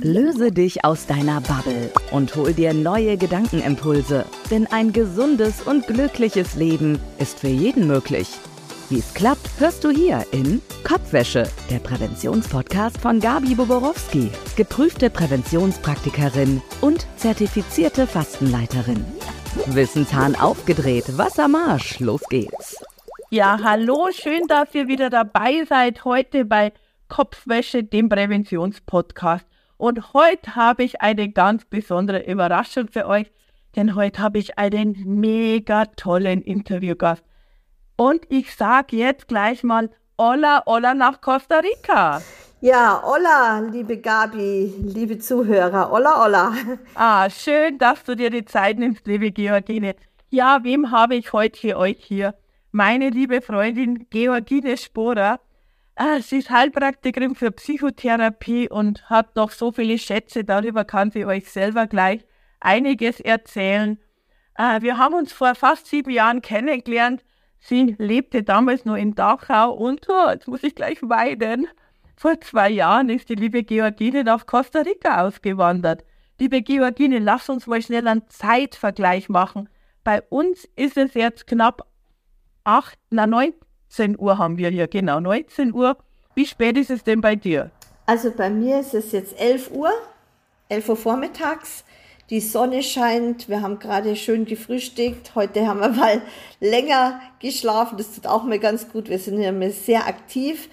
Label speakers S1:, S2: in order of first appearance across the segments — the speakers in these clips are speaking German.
S1: Löse dich aus deiner Bubble und hol dir neue Gedankenimpulse. Denn ein gesundes und glückliches Leben ist für jeden möglich. Wie es klappt, hörst du hier in Kopfwäsche, der Präventionspodcast von Gabi Boborowski, geprüfte Präventionspraktikerin und zertifizierte Fastenleiterin. Wissenshahn aufgedreht, Wassermarsch, los geht's.
S2: Ja, hallo, schön, dass ihr wieder dabei seid heute bei Kopfwäsche, dem Präventionspodcast. Und heute habe ich eine ganz besondere Überraschung für euch, denn heute habe ich einen mega tollen Interviewgast. Und ich sage jetzt gleich mal Hola, hola nach Costa Rica.
S3: Ja, hola, liebe Gabi, liebe Zuhörer, hola, hola.
S2: Ah, schön, dass du dir die Zeit nimmst, liebe Georgine. Ja, wem habe ich heute für euch hier? Meine liebe Freundin Georgine Sporer. Ah, sie ist Heilpraktikerin für Psychotherapie und hat noch so viele Schätze, darüber kann sie euch selber gleich einiges erzählen. Ah, wir haben uns vor fast sieben Jahren kennengelernt. Sie lebte damals nur in Dachau und, oh, jetzt muss ich gleich weinen, vor zwei Jahren ist die liebe Georgine nach Costa Rica ausgewandert. Liebe Georgine, lass uns mal schnell einen Zeitvergleich machen. Bei uns ist es jetzt knapp acht, na, neun, 19 Uhr haben wir hier, genau, 19 Uhr. Wie spät ist es denn bei dir?
S3: Also bei mir ist es jetzt 11 Uhr, 11 Uhr vormittags. Die Sonne scheint, wir haben gerade schön gefrühstückt. Heute haben wir mal länger geschlafen, das tut auch mal ganz gut. Wir sind hier sehr aktiv.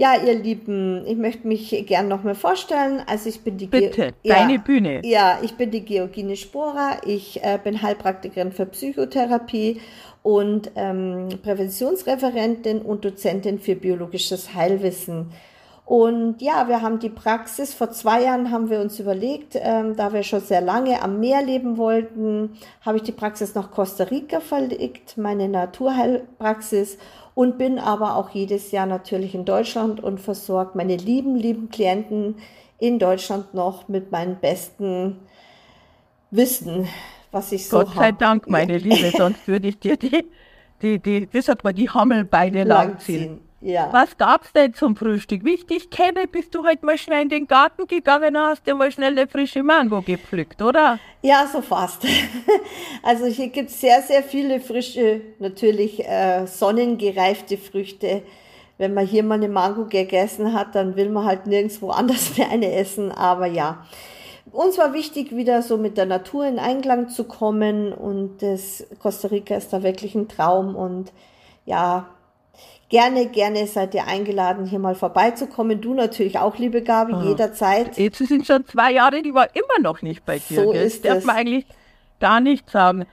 S3: Ja, ihr Lieben, ich möchte mich gern nochmal vorstellen. Also ich bin die
S2: Bitte, Ge deine ja, Bühne.
S3: Ja, ich bin die Georgine Sporer. Ich äh, bin Heilpraktikerin für Psychotherapie und ähm, Präventionsreferentin und Dozentin für biologisches Heilwissen. Und ja, wir haben die Praxis, vor zwei Jahren haben wir uns überlegt, ähm, da wir schon sehr lange am Meer leben wollten, habe ich die Praxis nach Costa Rica verlegt, meine Naturheilpraxis und bin aber auch jedes Jahr natürlich in Deutschland und versorge meine lieben, lieben Klienten in Deutschland noch mit meinem besten Wissen was ich so
S2: Gott sei hab. Dank, meine. Liebe, sonst würde ich dir die, die, die, wie sagt man, die Hammelbeine langziehen. langziehen. Ja. Was gab's denn zum Frühstück? Wie ich dich kenne, bist du heute mal schnell in den Garten gegangen und hast dir mal schnell eine frische Mango gepflückt, oder?
S3: Ja, so fast. Also hier gibt's sehr, sehr viele frische, natürlich äh, sonnengereifte Früchte. Wenn man hier mal eine Mango gegessen hat, dann will man halt nirgendwo anders mehr eine essen. Aber ja, uns war wichtig, wieder so mit der Natur in Einklang zu kommen und das Costa Rica ist da wirklich ein Traum und ja, gerne, gerne seid ihr eingeladen, hier mal vorbeizukommen. Du natürlich auch, liebe Gabi, ah, jederzeit.
S2: Jetzt sind schon zwei Jahre, die war immer noch nicht bei dir. So gell? ist das. Darf man eigentlich gar nicht sagen.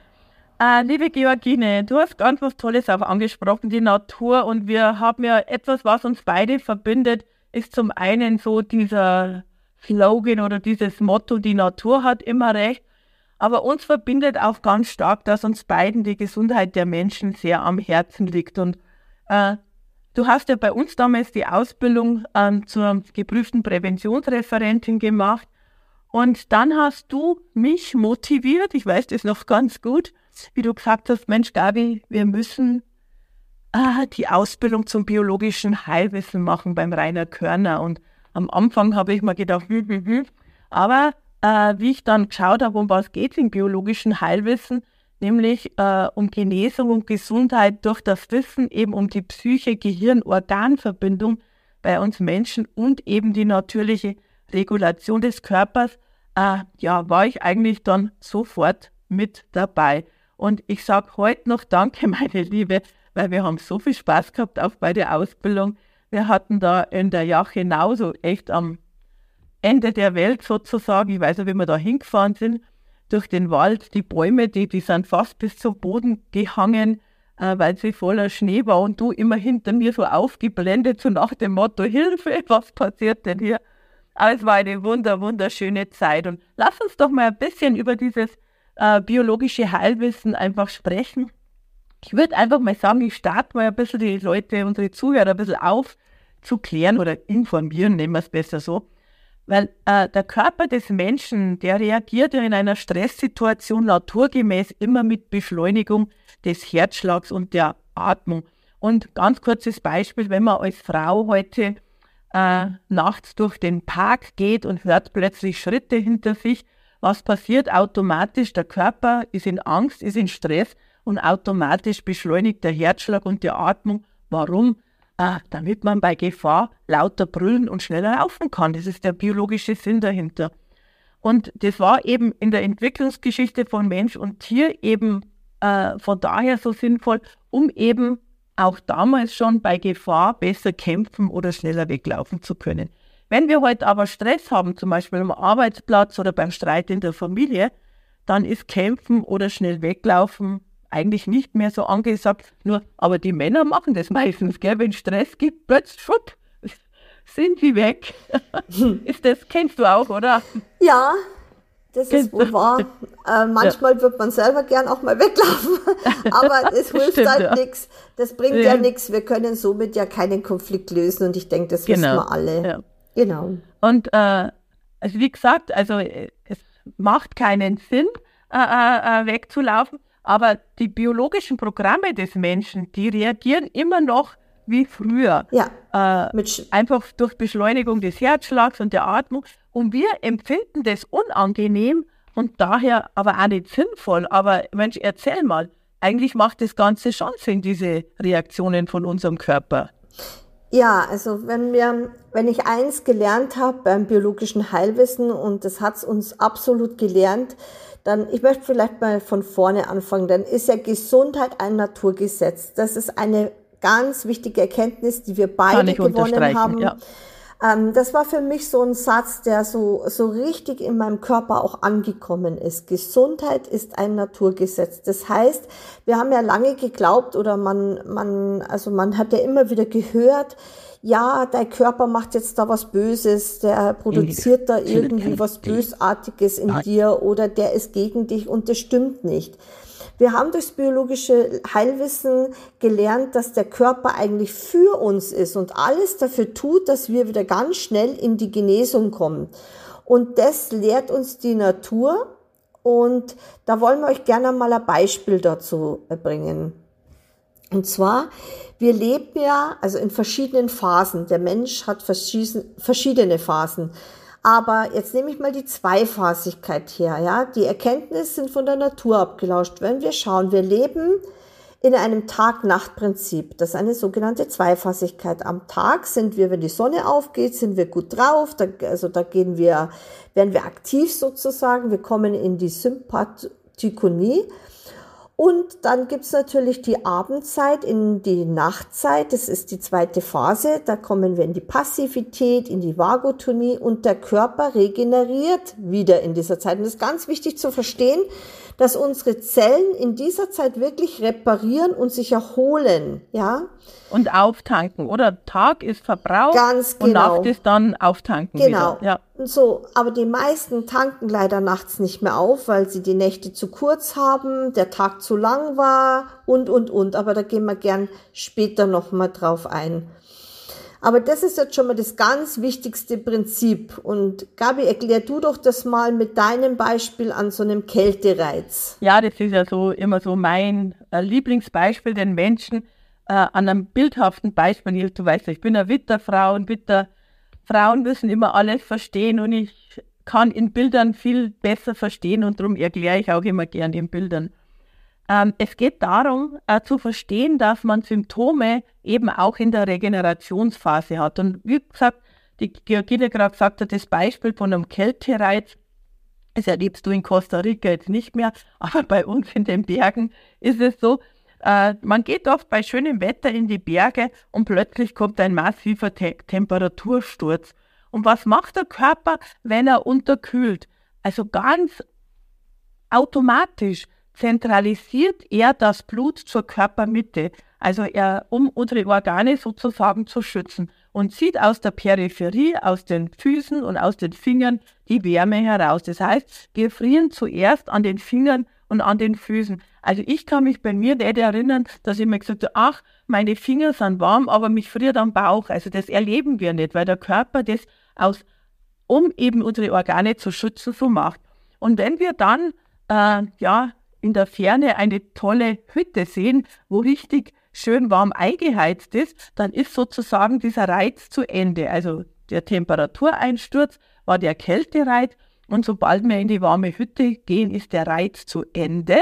S2: Äh, liebe Georgine, du hast ganz was Tolles auch angesprochen, die Natur. Und wir haben ja etwas, was uns beide verbindet, ist zum einen so dieser Slogan oder dieses Motto, die Natur hat immer recht. Aber uns verbindet auch ganz stark, dass uns beiden die Gesundheit der Menschen sehr am Herzen liegt. Und äh, du hast ja bei uns damals die Ausbildung äh, zur geprüften Präventionsreferentin gemacht. Und dann hast du mich motiviert, ich weiß das noch ganz gut, wie du gesagt hast, Mensch, Gabi, wir müssen äh, die Ausbildung zum biologischen Heilwissen machen beim Rainer Körner. Und am Anfang habe ich mir gedacht, hm, hm, hm. aber äh, wie ich dann geschaut habe, um was geht es im biologischen Heilwissen, nämlich äh, um Genesung und Gesundheit durch das Wissen, eben um die Psyche-Gehirn-Organ-Verbindung bei uns Menschen und eben die natürliche Regulation des Körpers, äh, ja, war ich eigentlich dann sofort mit dabei. Und ich sage heute noch Danke, meine Liebe, weil wir haben so viel Spaß gehabt auch bei der Ausbildung. Wir hatten da in der Jachenau, so echt am Ende der Welt sozusagen, ich weiß nicht, wie wir da hingefahren sind, durch den Wald, die Bäume, die, die sind fast bis zum Boden gehangen, äh, weil sie voller Schnee war und du immer hinter mir so aufgeblendet, so nach dem Motto, Hilfe, was passiert denn hier? Aber es war eine wunder, wunderschöne Zeit. Und lass uns doch mal ein bisschen über dieses äh, biologische Heilwissen einfach sprechen. Ich würde einfach mal sagen, ich starte mal ein bisschen die Leute, unsere Zuhörer ein bisschen aufzuklären oder informieren, nehmen wir es besser so. Weil äh, der Körper des Menschen, der reagiert ja in einer Stresssituation naturgemäß immer mit Beschleunigung des Herzschlags und der Atmung. Und ganz kurzes Beispiel, wenn man als Frau heute äh, nachts durch den Park geht und hört plötzlich Schritte hinter sich. Was passiert automatisch? Der Körper ist in Angst, ist in Stress und automatisch beschleunigt der Herzschlag und die Atmung. Warum? Äh, damit man bei Gefahr lauter brüllen und schneller laufen kann. Das ist der biologische Sinn dahinter. Und das war eben in der Entwicklungsgeschichte von Mensch und Tier eben äh, von daher so sinnvoll, um eben auch damals schon bei Gefahr besser kämpfen oder schneller weglaufen zu können. Wenn wir heute aber Stress haben, zum Beispiel am Arbeitsplatz oder beim Streit in der Familie, dann ist Kämpfen oder schnell weglaufen eigentlich nicht mehr so angesagt. Nur, aber die Männer machen das meistens, gell? Wenn Stress gibt, plötzlich schwupp, sind sie weg. ist das, kennst du auch, oder?
S3: Ja, das ist wohl wahr. Äh, manchmal ja. wird man selber gern auch mal weglaufen, aber es hilft Stimmt, halt ja. nichts. Das bringt ja, ja nichts. Wir können somit ja keinen Konflikt lösen und ich denke, das genau. wissen wir alle.
S2: Genau. Und äh, also wie gesagt, also es macht keinen Sinn, äh, äh, äh, wegzulaufen, aber die biologischen Programme des Menschen, die reagieren immer noch wie früher. Ja. Äh, einfach durch Beschleunigung des Herzschlags und der Atmung. Und wir empfinden das unangenehm und daher aber auch nicht sinnvoll. Aber Mensch, erzähl mal, eigentlich macht das Ganze schon Sinn, diese Reaktionen von unserem Körper.
S3: Ja, also wenn wir, wenn ich eins gelernt habe beim biologischen Heilwissen und das hat's uns absolut gelernt, dann, ich möchte vielleicht mal von vorne anfangen, dann ist ja Gesundheit ein Naturgesetz. Das ist eine ganz wichtige Erkenntnis, die wir beide gewonnen haben. Ja. Ähm, das war für mich so ein Satz, der so, so richtig in meinem Körper auch angekommen ist. Gesundheit ist ein Naturgesetz. Das heißt, wir haben ja lange geglaubt oder man, man, also man hat ja immer wieder gehört, ja, dein Körper macht jetzt da was Böses, der produziert da irgendwie was Bösartiges in dir oder der ist gegen dich und das stimmt nicht. Wir haben durchs biologische Heilwissen gelernt, dass der Körper eigentlich für uns ist und alles dafür tut, dass wir wieder ganz schnell in die Genesung kommen. Und das lehrt uns die Natur. Und da wollen wir euch gerne mal ein Beispiel dazu bringen. Und zwar, wir leben ja also in verschiedenen Phasen. Der Mensch hat verschiedene Phasen. Aber jetzt nehme ich mal die Zweifasigkeit her. Ja, die Erkenntnisse sind von der Natur abgelauscht. Wenn wir schauen, wir leben in einem Tag-Nacht-Prinzip. Das ist eine sogenannte Zweifasigkeit. Am Tag sind wir, wenn die Sonne aufgeht, sind wir gut drauf. Da, also da gehen wir, werden wir aktiv sozusagen. Wir kommen in die Sympathikonie. Und dann gibt's natürlich die Abendzeit in die Nachtzeit. Das ist die zweite Phase. Da kommen wir in die Passivität, in die Vagotonie und der Körper regeneriert wieder in dieser Zeit. Und das ist ganz wichtig zu verstehen, dass unsere Zellen in dieser Zeit wirklich reparieren und sich erholen, ja.
S2: Und auftanken, oder? Tag ist Verbrauch
S3: Ganz
S2: genau. und Nacht ist dann auftanken.
S3: Genau. Wieder. Ja. So, aber die meisten tanken leider nachts nicht mehr auf, weil sie die Nächte zu kurz haben, der Tag zu lang war und, und, und. Aber da gehen wir gern später nochmal drauf ein. Aber das ist jetzt schon mal das ganz wichtigste Prinzip. Und Gabi, erklär du doch das mal mit deinem Beispiel an so einem Kältereiz.
S2: Ja, das ist ja so immer so mein äh, Lieblingsbeispiel, den Menschen äh, an einem bildhaften Beispiel. Du weißt, ich bin eine Witterfrau und Witterfrauen müssen immer alles verstehen und ich kann in Bildern viel besser verstehen und darum erkläre ich auch immer gerne in Bildern. Ähm, es geht darum, äh, zu verstehen, dass man Symptome eben auch in der Regenerationsphase hat. Und wie gesagt, die Georgine gerade gesagt hat, das Beispiel von einem Kältereiz, das erlebst du in Costa Rica jetzt nicht mehr, aber bei uns in den Bergen ist es so, äh, man geht oft bei schönem Wetter in die Berge und plötzlich kommt ein massiver Te Temperatursturz. Und was macht der Körper, wenn er unterkühlt? Also ganz automatisch zentralisiert er das Blut zur Körpermitte, also er, um unsere Organe sozusagen zu schützen und zieht aus der Peripherie, aus den Füßen und aus den Fingern die Wärme heraus. Das heißt, wir frieren zuerst an den Fingern und an den Füßen. Also ich kann mich bei mir nicht erinnern, dass ich mir gesagt habe, ach, meine Finger sind warm, aber mich friert am Bauch. Also das erleben wir nicht, weil der Körper das aus, um eben unsere Organe zu schützen, so macht. Und wenn wir dann, äh, ja, in der Ferne eine tolle Hütte sehen, wo richtig schön warm eingeheizt ist, dann ist sozusagen dieser Reiz zu Ende. Also der Temperatureinsturz war der Kältereiz und sobald wir in die warme Hütte gehen, ist der Reiz zu Ende.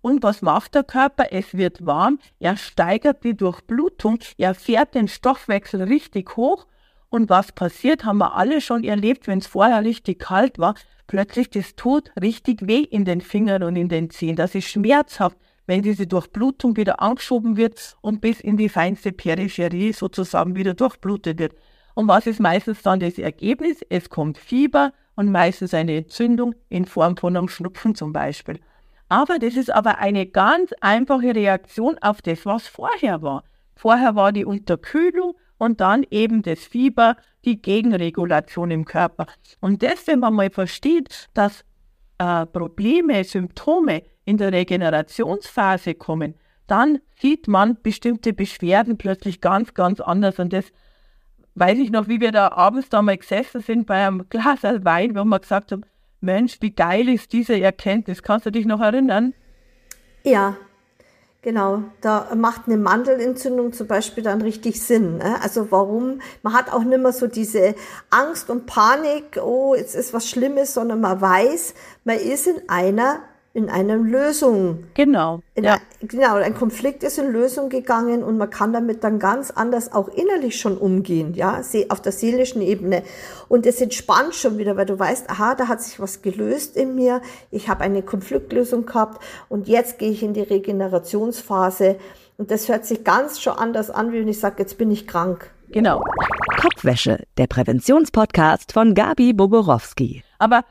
S2: Und was macht der Körper? Es wird warm, er steigert die Durchblutung, er fährt den Stoffwechsel richtig hoch. Und was passiert, haben wir alle schon erlebt, wenn es vorher richtig kalt war. Plötzlich das tut richtig weh in den Fingern und in den Zehen. Das ist schmerzhaft, wenn diese Durchblutung wieder angeschoben wird und bis in die feinste Peripherie sozusagen wieder durchblutet wird. Und was ist meistens dann das Ergebnis? Es kommt Fieber und meistens eine Entzündung in Form von einem Schnupfen zum Beispiel. Aber das ist aber eine ganz einfache Reaktion auf das, was vorher war. Vorher war die Unterkühlung und dann eben das Fieber, die Gegenregulation im Körper. Und das, wenn man mal versteht, dass äh, Probleme, Symptome in der Regenerationsphase kommen, dann sieht man bestimmte Beschwerden plötzlich ganz, ganz anders. Und das weiß ich noch, wie wir da abends da mal gesessen sind bei einem Glas Wein, wo wir gesagt haben, Mensch, wie geil ist diese Erkenntnis. Kannst du dich noch erinnern?
S3: Ja, genau. Da macht eine Mandelentzündung zum Beispiel dann richtig Sinn. Ne? Also warum? Man hat auch nicht mehr so diese Angst und Panik, oh, jetzt ist was Schlimmes, sondern man weiß, man ist in einer in eine Lösung.
S2: Genau.
S3: ja. Ein, genau, ein Konflikt ist in Lösung gegangen und man kann damit dann ganz anders auch innerlich schon umgehen, ja, auf der seelischen Ebene. Und es entspannt schon wieder, weil du weißt, aha, da hat sich was gelöst in mir, ich habe eine Konfliktlösung gehabt und jetzt gehe ich in die Regenerationsphase. Und das hört sich ganz schon anders an, wie wenn ich sage, jetzt bin ich krank.
S1: Genau. Kopfwäsche, der Präventionspodcast von Gabi Boborowski.
S2: Aber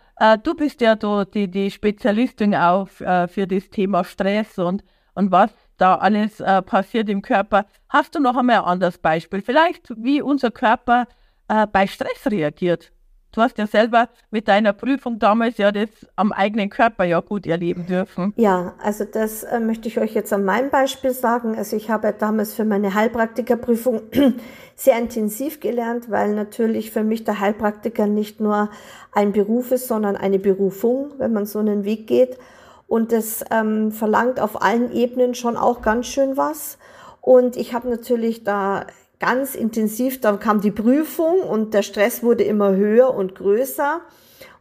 S2: du bist ja do, die, die Spezialistin auf, äh, für das Thema Stress und, und was da alles äh, passiert im Körper. Hast du noch einmal ein anderes Beispiel? Vielleicht, wie unser Körper äh, bei Stress reagiert? Du hast ja selber mit deiner Prüfung damals ja das am eigenen Körper ja gut erleben dürfen.
S3: Ja, also das äh, möchte ich euch jetzt an meinem Beispiel sagen. Also ich habe damals für meine Heilpraktikerprüfung sehr intensiv gelernt, weil natürlich für mich der Heilpraktiker nicht nur ein Beruf ist, sondern eine Berufung, wenn man so einen Weg geht. Und das ähm, verlangt auf allen Ebenen schon auch ganz schön was. Und ich habe natürlich da ganz intensiv, dann kam die Prüfung und der Stress wurde immer höher und größer.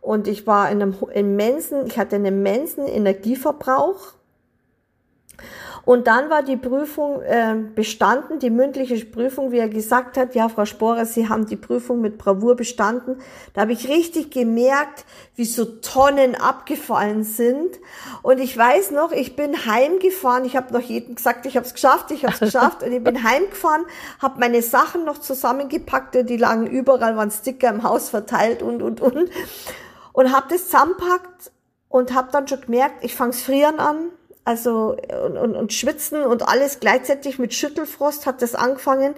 S3: Und ich war in einem immensen, ich hatte einen immensen Energieverbrauch und dann war die Prüfung äh, bestanden, die mündliche Prüfung, wie er gesagt hat, ja, Frau Sporer, Sie haben die Prüfung mit Bravour bestanden. Da habe ich richtig gemerkt, wie so Tonnen abgefallen sind. Und ich weiß noch, ich bin heimgefahren. Ich habe noch jedem gesagt, ich habe es geschafft, ich habe es geschafft. Und ich bin heimgefahren, habe meine Sachen noch zusammengepackt und die lagen überall, waren Sticker im Haus verteilt und, und, und. Und habe das zusammenpackt und habe dann schon gemerkt, ich fangs frieren an also und, und, und schwitzen und alles gleichzeitig mit Schüttelfrost hat das angefangen,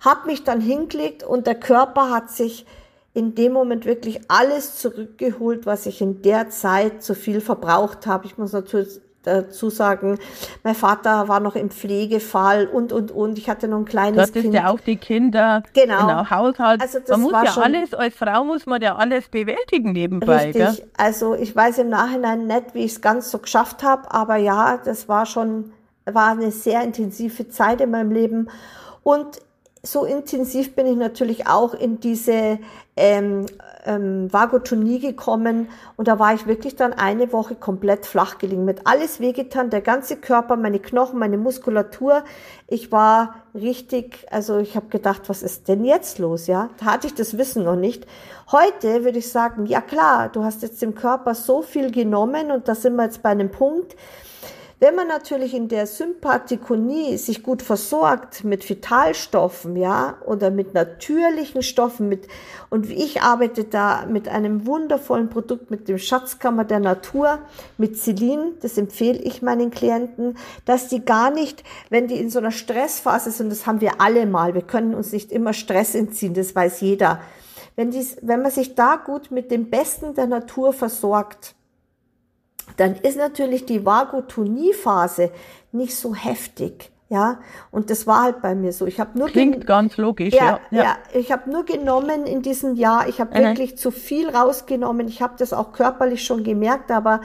S3: habe mich dann hingelegt und der Körper hat sich in dem Moment wirklich alles zurückgeholt, was ich in der Zeit zu viel verbraucht habe. Ich muss natürlich dazu sagen, mein Vater war noch im Pflegefall und, und, und. Ich hatte noch ein kleines
S2: das Kind. Das ist ja auch die Kinder,
S3: genau.
S2: genau Haushalt. Also das man muss war ja schon alles, als Frau muss man ja alles bewältigen nebenbei.
S3: Richtig. Gell? Also ich weiß im Nachhinein nicht, wie ich es ganz so geschafft habe, aber ja, das war schon, war eine sehr intensive Zeit in meinem Leben. Und so intensiv bin ich natürlich auch in diese ähm, ähm, Vagotonie gekommen und da war ich wirklich dann eine Woche komplett flach gelegen, mit alles wehgetan, der ganze Körper, meine Knochen, meine Muskulatur. Ich war richtig, also ich habe gedacht, was ist denn jetzt los, ja? Da hatte ich das Wissen noch nicht. Heute würde ich sagen, ja klar, du hast jetzt dem Körper so viel genommen und da sind wir jetzt bei einem Punkt, wenn man natürlich in der Sympathikonie sich gut versorgt mit Vitalstoffen, ja, oder mit natürlichen Stoffen, mit, und ich arbeite da mit einem wundervollen Produkt, mit dem Schatzkammer der Natur, mit Celine, das empfehle ich meinen Klienten, dass die gar nicht, wenn die in so einer Stressphase sind, das haben wir alle mal, wir können uns nicht immer Stress entziehen, das weiß jeder. Wenn, dies, wenn man sich da gut mit dem Besten der Natur versorgt, dann ist natürlich die Vagotonie-Phase nicht so heftig. Ja, und das war halt bei mir so. Ich habe nur
S2: klingt ganz logisch.
S3: Ja, ja. ja ich habe nur genommen in diesem Jahr. Ich habe wirklich zu viel rausgenommen. Ich habe das auch körperlich schon gemerkt, aber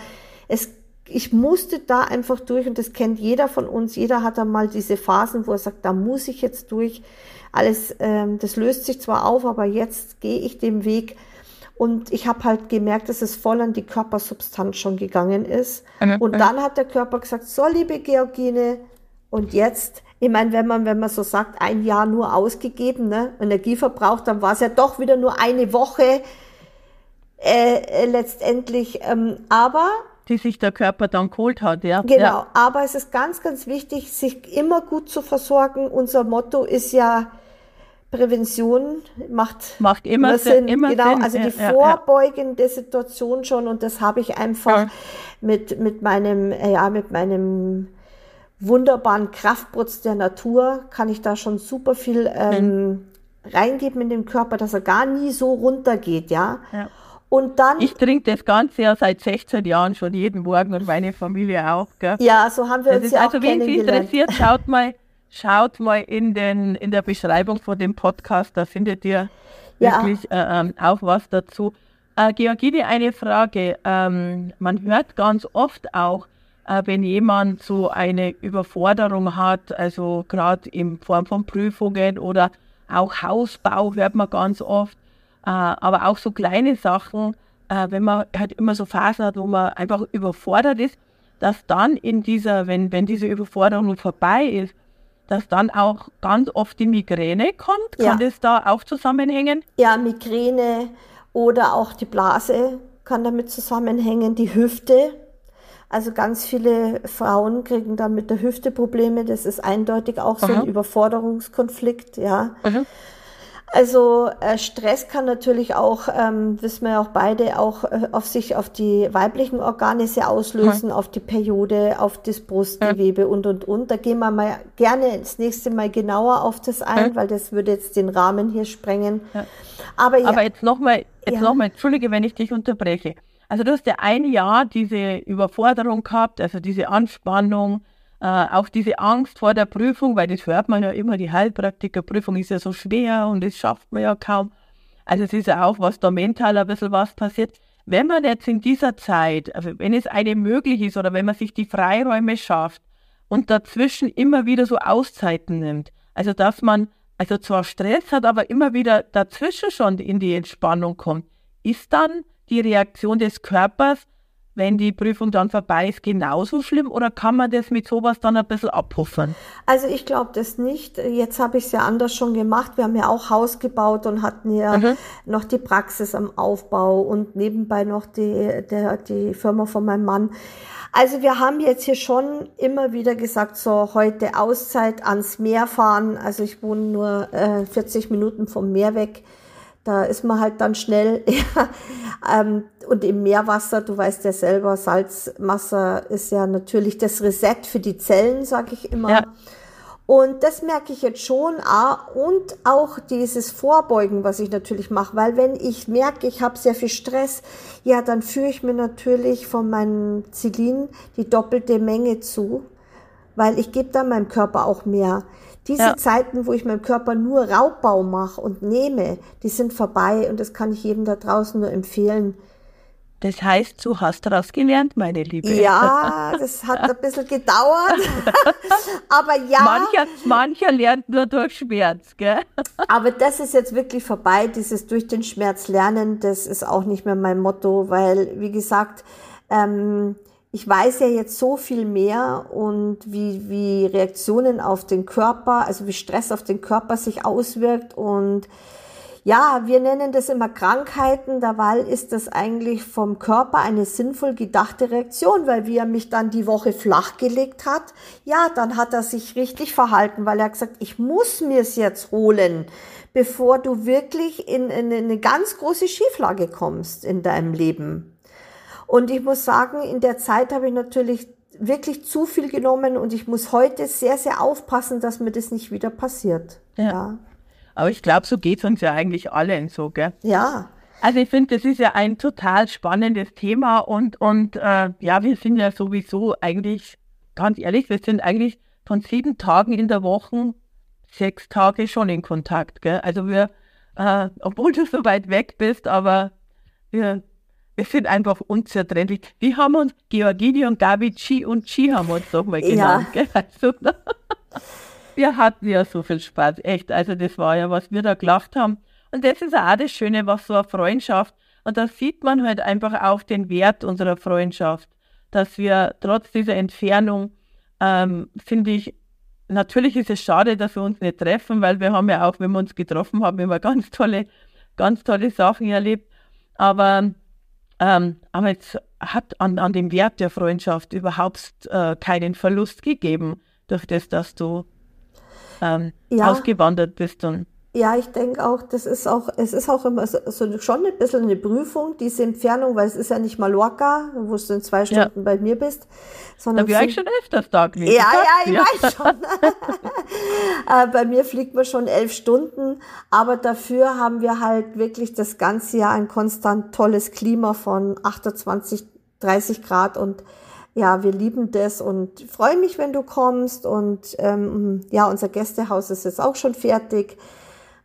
S3: es ich musste da einfach durch und das kennt jeder von uns. Jeder hat da mal diese Phasen, wo er sagt, da muss ich jetzt durch. Alles, ähm, das löst sich zwar auf, aber jetzt gehe ich den Weg. Und ich habe halt gemerkt, dass es voll an die Körpersubstanz schon gegangen ist. Und dann hat der Körper gesagt, so liebe Georgine, und jetzt, ich meine, wenn man, wenn man so sagt, ein Jahr nur ausgegeben, ne, Energieverbrauch, dann war es ja doch wieder nur eine Woche äh, äh, letztendlich. Ähm, aber
S2: die sich der Körper dann geholt hat, ja.
S3: Genau,
S2: ja.
S3: aber es ist ganz, ganz wichtig, sich immer gut zu versorgen. Unser Motto ist ja, Prävention macht,
S2: macht immer Sinn. Immer
S3: genau,
S2: Sinn.
S3: also die ja, vorbeugende ja. Situation schon und das habe ich einfach ja. mit, mit meinem, ja, mit meinem wunderbaren Kraftputz der Natur kann ich da schon super viel ähm, mhm. reingeben in den Körper, dass er gar nie so runtergeht, ja. ja. Und dann.
S2: Ich trinke das Ganze ja seit 16 Jahren schon jeden Morgen und meine Familie auch. Gell?
S3: Ja, so haben wir das uns ja
S2: also,
S3: auch Also, wen
S2: es interessiert, schaut mal, schaut mal in, den, in der Beschreibung von dem Podcast, da findet ihr ja. wirklich äh, ähm, auch was dazu. Äh, Georgine, eine Frage. Ähm, man hört ganz oft auch, äh, wenn jemand so eine Überforderung hat, also gerade in Form von Prüfungen oder auch Hausbau hört man ganz oft, äh, aber auch so kleine Sachen, äh, wenn man halt immer so Phasen hat, wo man einfach überfordert ist, dass dann in dieser, wenn, wenn diese Überforderung vorbei ist, dass dann auch ganz oft die Migräne kommt. Kann ja. das da auch zusammenhängen?
S3: Ja, Migräne oder auch die Blase kann damit zusammenhängen, die Hüfte. Also ganz viele Frauen kriegen dann mit der Hüfte Probleme. Das ist eindeutig auch so Aha. ein Überforderungskonflikt, ja. Aha. Also äh, Stress kann natürlich auch, ähm, wissen wir ja auch beide, auch äh, auf sich, auf die weiblichen Organe sehr auslösen, ja. auf die Periode, auf das Brustgewebe ja. und, und, und. Da gehen wir mal gerne das nächste Mal genauer auf das ein, ja. weil das würde jetzt den Rahmen hier sprengen.
S2: Aber, Aber jetzt nochmal, jetzt ja. nochmal, entschuldige, wenn ich dich unterbreche. Also du hast ja ein Jahr diese Überforderung gehabt, also diese Anspannung, äh, auch diese Angst vor der Prüfung, weil das hört man ja immer, die Heilpraktikerprüfung ist ja so schwer und das schafft man ja kaum. Also es ist ja auch, was da mental ein bisschen was passiert. Wenn man jetzt in dieser Zeit, also wenn es eine möglich ist oder wenn man sich die Freiräume schafft und dazwischen immer wieder so Auszeiten nimmt, also dass man also zwar Stress hat, aber immer wieder dazwischen schon in die Entspannung kommt, ist dann die Reaktion des Körpers wenn die Prüfung dann vorbei ist, genauso schlimm oder kann man das mit sowas dann ein bisschen abpuffern?
S3: Also ich glaube das nicht. Jetzt habe ich es ja anders schon gemacht. Wir haben ja auch Haus gebaut und hatten ja mhm. noch die Praxis am Aufbau und nebenbei noch die, der, die Firma von meinem Mann. Also wir haben jetzt hier schon immer wieder gesagt, so heute Auszeit ans Meer fahren. Also ich wohne nur äh, 40 Minuten vom Meer weg. Da ist man halt dann schnell. Ja, ähm, und im Meerwasser, du weißt ja selber, Salzwasser ist ja natürlich das Reset für die Zellen, sage ich immer. Ja. Und das merke ich jetzt schon. Und auch dieses Vorbeugen, was ich natürlich mache. Weil wenn ich merke, ich habe sehr viel Stress, ja, dann führe ich mir natürlich von meinem Zilin die doppelte Menge zu. Weil ich gebe dann meinem Körper auch mehr. Diese ja. Zeiten, wo ich meinem Körper nur Raubbau mache und nehme, die sind vorbei und das kann ich jedem da draußen nur empfehlen.
S2: Das heißt, du hast daraus gelernt, meine Liebe.
S3: Ja, das hat ein bisschen gedauert. aber ja.
S2: Mancher, mancher lernt nur durch Schmerz, gell?
S3: aber das ist jetzt wirklich vorbei, dieses durch den Schmerz lernen, das ist auch nicht mehr mein Motto, weil, wie gesagt, ähm, ich weiß ja jetzt so viel mehr und wie, wie Reaktionen auf den Körper, also wie Stress auf den Körper sich auswirkt und ja, wir nennen das immer Krankheiten, dabei ist das eigentlich vom Körper eine sinnvoll gedachte Reaktion, weil wie er mich dann die Woche flachgelegt hat, ja, dann hat er sich richtig verhalten, weil er gesagt, ich muss mir es jetzt holen, bevor du wirklich in, in eine ganz große Schieflage kommst in deinem Leben. Und ich muss sagen, in der Zeit habe ich natürlich wirklich zu viel genommen und ich muss heute sehr, sehr aufpassen, dass mir das nicht wieder passiert.
S2: Ja. ja. Aber ich glaube, so geht es uns ja eigentlich allen so, gell?
S3: Ja.
S2: Also ich finde, das ist ja ein total spannendes Thema und, und äh, ja, wir sind ja sowieso eigentlich, ganz ehrlich, wir sind eigentlich von sieben Tagen in der Woche sechs Tage schon in Kontakt, gell? Also wir, äh, obwohl du so weit weg bist, aber wir wir sind einfach unzertrennlich. Wie haben uns Georgini und Gabi Chi und Chi haben uns doch mal genannt. Ja. Also, wir hatten ja so viel Spaß, echt. Also das war ja, was wir da gelacht haben. Und das ist auch das Schöne, was so eine Freundschaft. Und da sieht man halt einfach auch den Wert unserer Freundschaft, dass wir trotz dieser Entfernung, ähm, finde ich, natürlich ist es schade, dass wir uns nicht treffen, weil wir haben ja auch, wenn wir uns getroffen haben, immer ganz tolle, ganz tolle Sachen erlebt. Aber ähm, aber es hat an, an dem Wert der Freundschaft überhaupt äh, keinen Verlust gegeben, durch das, dass du ähm, ja. ausgewandert bist und
S3: ja, ich denke auch, das ist auch, es ist auch immer so, so, schon ein bisschen eine Prüfung, diese Entfernung, weil es ist ja nicht Mallorca, wo du in zwei Stunden ja. bei mir bist.
S2: Sondern da wäre ich schon öfters da gewesen.
S3: Ja, ja, ich ja. weiß schon. Äh, bei mir fliegt man schon elf Stunden, aber dafür haben wir halt wirklich das ganze Jahr ein konstant tolles Klima von 28, 30 Grad und ja, wir lieben das und freue mich, wenn du kommst und ähm, ja, unser Gästehaus ist jetzt auch schon fertig.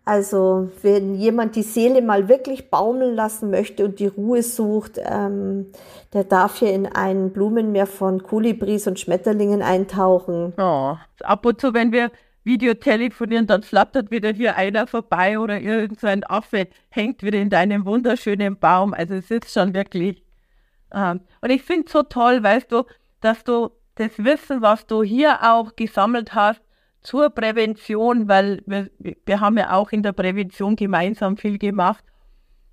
S3: Also wenn jemand die Seele mal wirklich baumeln lassen möchte und die Ruhe sucht, ähm, der darf hier in ein Blumenmeer von Kolibris und Schmetterlingen eintauchen.
S2: Oh, ab und zu, wenn wir Video telefonieren, dann flattert wieder hier einer vorbei oder irgendein Affe hängt wieder in deinem wunderschönen Baum. Also es ist schon wirklich. Ähm, und ich finde es so toll, weißt du, dass du das Wissen, was du hier auch gesammelt hast, zur Prävention, weil wir, wir haben ja auch in der Prävention gemeinsam viel gemacht,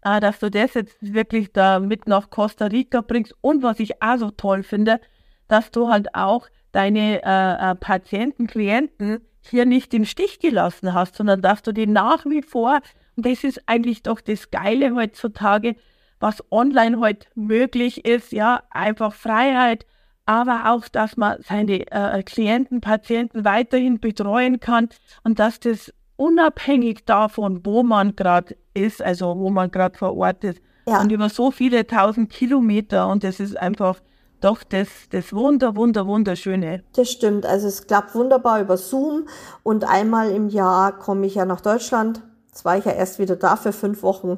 S2: äh, dass du das jetzt wirklich da mit nach Costa Rica bringst. Und was ich auch so toll finde, dass du halt auch deine äh, äh, Patienten, Klienten hier nicht im Stich gelassen hast, sondern dass du die nach wie vor, und das ist eigentlich doch das Geile heutzutage, was online heute möglich ist, ja, einfach Freiheit, aber auch, dass man seine äh, Klienten, Patienten weiterhin betreuen kann und dass das unabhängig davon, wo man gerade ist, also wo man gerade vor Ort ist, ja. und über so viele tausend Kilometer und das ist einfach doch das, das Wunder, Wunder, Wunderschöne.
S3: Das stimmt. Also es klappt wunderbar über Zoom und einmal im Jahr komme ich ja nach Deutschland. Jetzt war ich ja erst wieder da für fünf Wochen.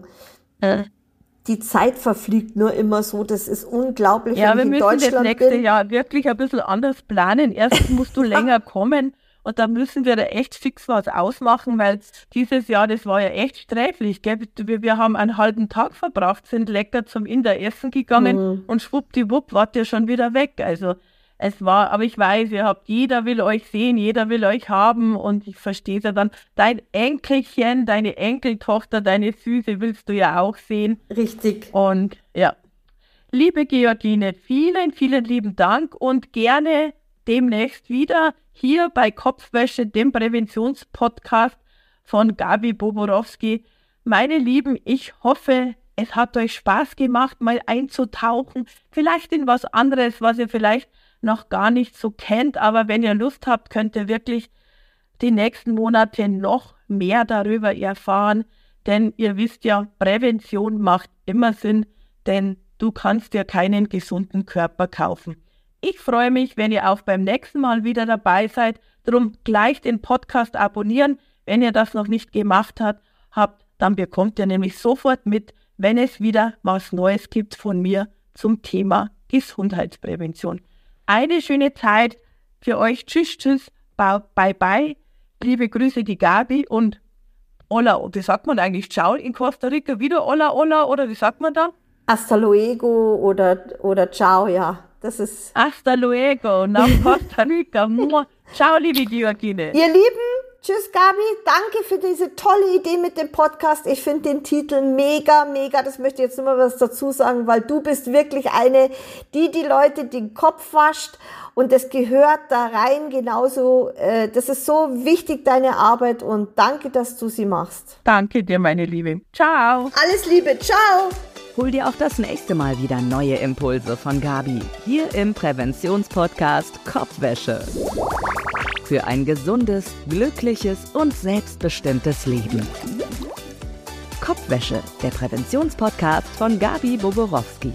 S3: Äh die Zeit verfliegt nur immer so. Das ist unglaublich.
S2: Ja, wir müssen das nächste bin. Jahr wirklich ein bisschen anders planen. Erst musst du länger kommen und dann müssen wir da echt fix was ausmachen, weil dieses Jahr, das war ja echt sträflich. Gell? Wir, wir haben einen halben Tag verbracht, sind lecker zum Inder essen gegangen mhm. und schwuppdiwupp wart ihr schon wieder weg. Also es war, aber ich weiß, ihr habt, jeder will euch sehen, jeder will euch haben und ich verstehe es ja dann. Dein Enkelchen, deine Enkeltochter, deine Süße willst du ja auch sehen.
S3: Richtig.
S2: Und ja. Liebe Georgine, vielen, vielen lieben Dank und gerne demnächst wieder hier bei Kopfwäsche, dem Präventionspodcast von Gabi Boborowski. Meine Lieben, ich hoffe, es hat euch Spaß gemacht, mal einzutauchen, vielleicht in was anderes, was ihr vielleicht noch gar nicht so kennt. Aber wenn ihr Lust habt, könnt ihr wirklich die nächsten Monate noch mehr darüber erfahren. Denn ihr wisst ja, Prävention macht immer Sinn, denn du kannst dir keinen gesunden Körper kaufen. Ich freue mich, wenn ihr auch beim nächsten Mal wieder dabei seid. Drum gleich den Podcast abonnieren. Wenn ihr das noch nicht gemacht habt, habt, dann bekommt ihr nämlich sofort mit, wenn es wieder was Neues gibt von mir zum Thema Gesundheitsprävention eine schöne Zeit für euch. Tschüss, tschüss, bye, bye. Liebe Grüße, die Gabi und Hola, wie sagt man eigentlich? Ciao in Costa Rica wieder Hola, Hola oder wie sagt man da?
S3: Hasta luego oder, oder Ciao, ja. Das ist.
S2: Hasta luego nach Costa Rica. Ciao, liebe Georgine.
S3: Ihr Lieben, Tschüss, Gabi. Danke für diese tolle Idee mit dem Podcast. Ich finde den Titel mega, mega. Das möchte ich jetzt nur mal was dazu sagen, weil du bist wirklich eine, die die Leute den Kopf wascht und das gehört da rein genauso. Äh, das ist so wichtig, deine Arbeit und danke, dass du sie machst.
S2: Danke dir, meine Liebe. Ciao.
S3: Alles Liebe. Ciao.
S1: Hol dir auch das nächste Mal wieder neue Impulse von Gabi hier im Präventionspodcast Kopfwäsche für ein gesundes, glückliches und selbstbestimmtes Leben. Kopfwäsche, der Präventionspodcast von Gabi Boborowski.